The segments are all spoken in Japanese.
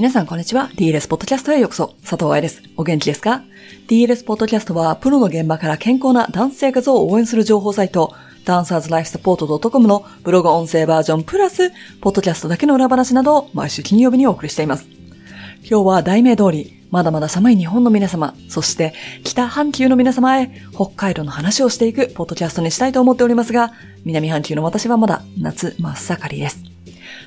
皆さんこんにちは。DLS ポッドキャストへようこそ。佐藤愛です。お元気ですか ?DLS ポッドキャストは、プロの現場から健康なダンス生活を応援する情報サイト、ダンサーズライフサポート .com のブログ音声バージョンプラス、ポッドキャストだけの裏話などを毎週金曜日にお送りしています。今日は題名通り、まだまだ寒い日本の皆様、そして北半球の皆様へ北海道の話をしていくポッドキャストにしたいと思っておりますが、南半球の私はまだ夏真っ盛りです。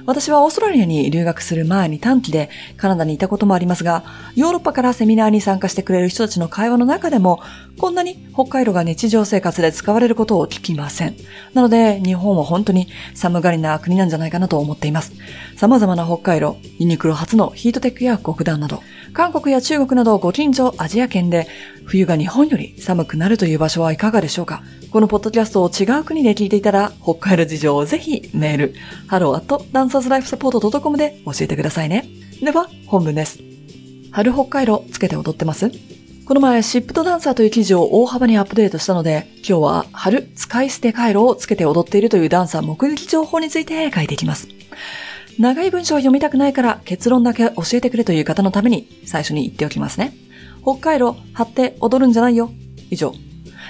私はオーストラリアに留学する前に短期でカナダにいたこともありますが、ヨーロッパからセミナーに参加してくれる人たちの会話の中でも、こんなに北海道が日常生活で使われることを聞きません。なので、日本は本当に寒がりな国なんじゃないかなと思っています。様々な北海道、ユニクロ初のヒートテックや極暖など、韓国や中国などご近所アジア圏で冬が日本より寒くなるという場所はいかがでしょうか？このポッドキャストを違う国で聞いていたら、北海道事情をぜひメール、hello at dancerslifesupport.com で教えてくださいね。では、本文です。春北海道つけて踊ってますこの前、シップとダンサーという記事を大幅にアップデートしたので、今日は春使い捨て回路をつけて踊っているというダンサー目撃情報について書いていきます。長い文章を読みたくないから結論だけ教えてくれという方のために最初に言っておきますね。北海道張って踊るんじゃないよ。以上。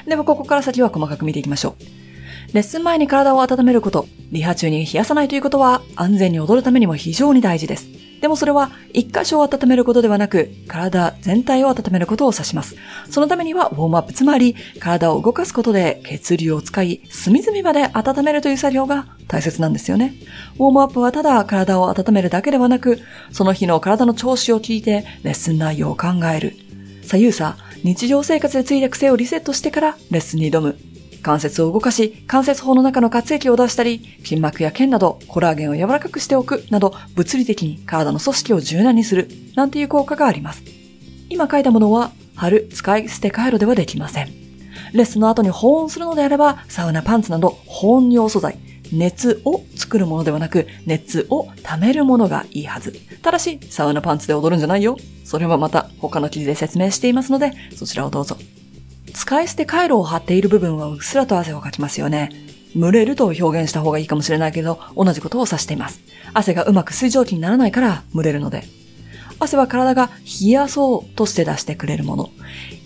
ではここから先は細かく見ていきましょう。レッスン前に体を温めること、リハ中に冷やさないということは安全に踊るためにも非常に大事です。でもそれは一箇所を温めることではなく、体全体を温めることを指します。そのためにはウォームアップ、つまり体を動かすことで血流を使い、隅々まで温めるという作業が大切なんですよね。ウォームアップはただ体を温めるだけではなく、その日の体の調子を聞いてレッスン内容を考える。左右差、日常生活でついた癖をリセットしてからレッスンに挑む。関節を動かし、関節法の中の活液を出したり、筋膜や腱などコラーゲンを柔らかくしておくなど、物理的に体の組織を柔軟にする、なんていう効果があります。今書いたものは、春、使い捨て回路ではできません。レッスンの後に保温するのであれば、サウナパンツなど保温用素材、熱を作るものではなく、熱を溜めるものがいいはず。ただし、サウナパンツで踊るんじゃないよ。それはまた他の記事で説明していますので、そちらをどうぞ。使い捨て回路を貼っている部分はうっすらと汗をかきますよね。蒸れると表現した方がいいかもしれないけど、同じことを指しています。汗がうまく水蒸気にならないから蒸れるので。汗は体が冷やそうとして出してくれるもの。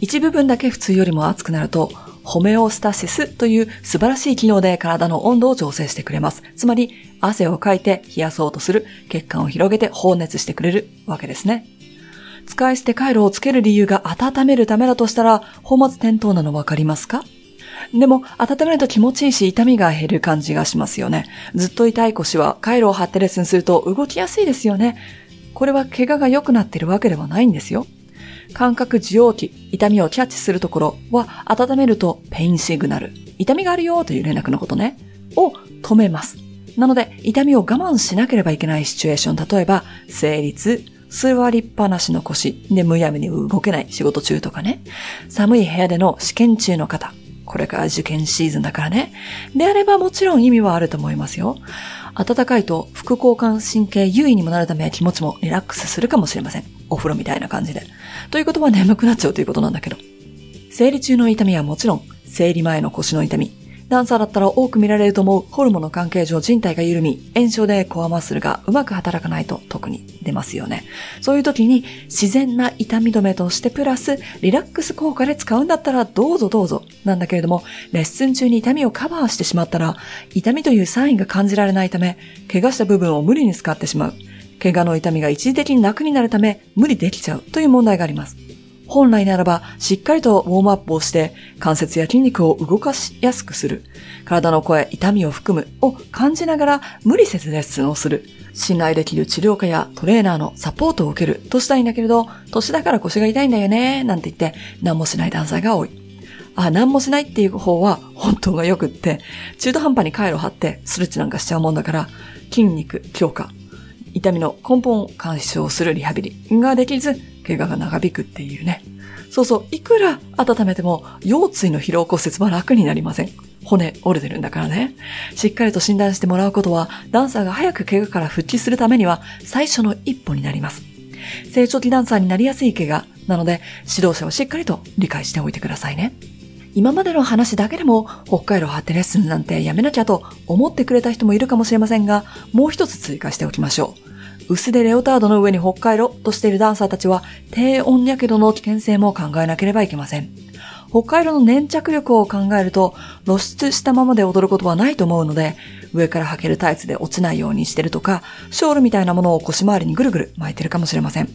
一部分だけ普通よりも熱くなると、ホメオスタシスという素晴らしい機能で体の温度を調整してくれます。つまり、汗をかいて冷やそうとする、血管を広げて放熱してくれるわけですね。使い捨て回路をつける理由が温めるためだとしたら、本末転倒なのわかりますか？でも、温めると気持ちいいし、痛みが減る感じがしますよね。ずっと痛い腰は、回路を張ってレッスンすると動きやすいですよね。これは怪我が良くなってるわけではないんですよ。感覚受容器、痛みをキャッチするところは、温めるとペインシグナル、痛みがあるよという連絡のことね、を止めます。なので、痛みを我慢しなければいけないシチュエーション、例えば、生理痛、座りっぱなしの腰でむやみに動けない仕事中とかね。寒い部屋での試験中の方。これから受験シーズンだからね。であればもちろん意味はあると思いますよ。暖かいと副交感神経優位にもなるため気持ちもリラックスするかもしれません。お風呂みたいな感じで。ということは眠くなっちゃうということなんだけど。生理中の痛みはもちろん、生理前の腰の痛み、ダンサーだったら多く見られると思うホルモンの関係上人体が緩み、炎症でコアマッスルがうまく働かないと特に出ますよね。そういう時に自然な痛み止めとしてプラスリラックス効果で使うんだったらどうぞどうぞなんだけれども、レッスン中に痛みをカバーしてしまったら、痛みというサインが感じられないため、怪我した部分を無理に使ってしまう。怪我の痛みが一時的に楽になるため無理できちゃうという問題があります。本来ならば、しっかりとウォームアップをして、関節や筋肉を動かしやすくする。体の声、痛みを含むを感じながら無理せずレッスンをする。信頼できる治療家やトレーナーのサポートを受けるとしたいんだけれど、年だから腰が痛いんだよね、なんて言って何もしない男性が多い。あ、何もしないっていう方は本当が良くって、中途半端に回路張ってストレッチなんかしちゃうもんだから、筋肉強化、痛みの根本を干渉するリハビリができず、怪我が長引くっていうね。そうそう、いくら温めても腰椎の疲労骨折は楽になりません。骨折れてるんだからね。しっかりと診断してもらうことは、ダンサーが早く怪我から復帰するためには最初の一歩になります。成長期ダンサーになりやすい怪我なので、指導者はしっかりと理解しておいてくださいね。今までの話だけでも北海道張ってレッスンなんてやめなきゃと思ってくれた人もいるかもしれませんが、もう一つ追加しておきましょう。薄手レオタードの上に北海道としているダンサーたちは低温やけどの危険性も考えなければいけません。北海道の粘着力を考えると露出したままで踊ることはないと思うので、上から履けるタイツで落ちないようにしてるとか、ショールみたいなものを腰回りにぐるぐる巻いてるかもしれません。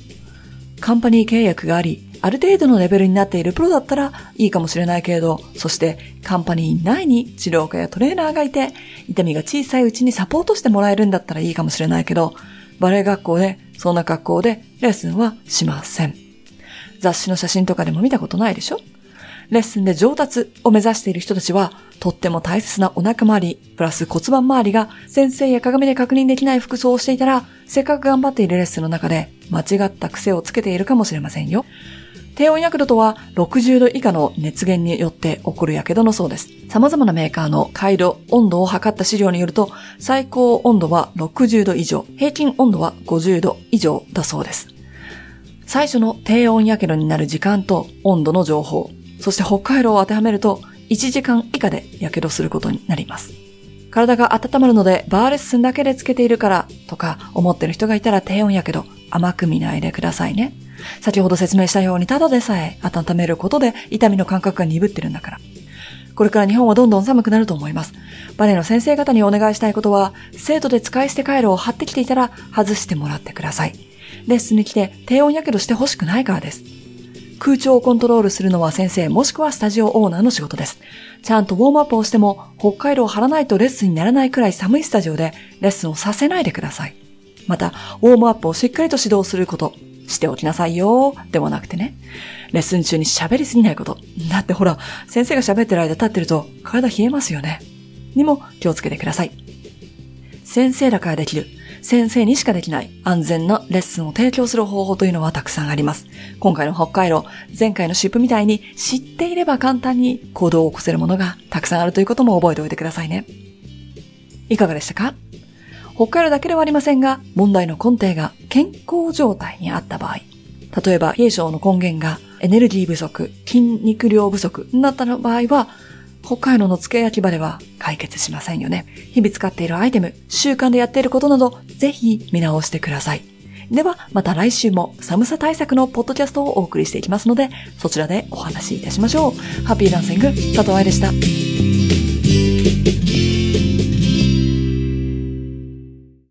カンパニー契約があり、ある程度のレベルになっているプロだったらいいかもしれないけれど、そしてカンパニー内に治療家やトレーナーがいて、痛みが小さいうちにサポートしてもらえるんだったらいいかもしれないけど、バレエ学校でそんな格好でレッスンはしません。雑誌の写真とかでも見たことないでしょ？レッスンで上達を目指している人たちは、とっても大切なお腹周り、プラス骨盤周りが先生や鏡で確認できない服装をしていたら、せっかく頑張っているレッスンの中で間違った癖をつけているかもしれませんよ。低温やけどとは60度以下の熱源によって起こるやけどのそうです。様々なメーカーの回路、温度を測った資料によると、最高温度は60度以上、平均温度は50度以上だそうです。最初の低温やけどになる時間と温度の情報、そして北海道を当てはめると1時間以下で火傷することになります。体が温まるのでバーレッスンだけでつけているからとか思ってる人がいたら低温やけど甘く見ないでくださいね。先ほど説明したようにただでさえ温めることで痛みの感覚が鈍ってるんだから。これから日本はどんどん寒くなると思います。バレエの先生方にお願いしたいことは、生徒で使い捨て回路を貼ってきていたら外してもらってください。レッスンに来て低温やけどしてほしくないからです。空調をコントロールするのは先生もしくはスタジオオーナーの仕事です。ちゃんとウォームアップをしても北海道を張らないとレッスンにならないくらい寒いスタジオでレッスンをさせないでください。また、ウォームアップをしっかりと指導すること、しておきなさいよ、ではなくてね。レッスン中に喋りすぎないこと。だってほら、先生が喋ってる間立ってると体冷えますよね。にも気をつけてください。先生だからできる先生にしかできない安全なレッスンを提供する方法というのはたくさんあります。今回の北海道、前回のシップみたいに知っていれば簡単に行動を起こせるものがたくさんあるということも覚えておいてくださいね。いかがでしたか？北海道だけではありませんが、問題の根底が健康状態にあった場合、例えば、冷え症の根源がエネルギー不足、筋肉量不足になった場合は、北海道の付け焼き場では解決しませんよね。日々使っているアイテム、習慣でやっていることなど、ぜひ見直してください。では、また来週も寒さ対策のポッドキャストをお送りしていきますので、そちらでお話しいたしましょう。ハッピーランシング、佐藤愛でした。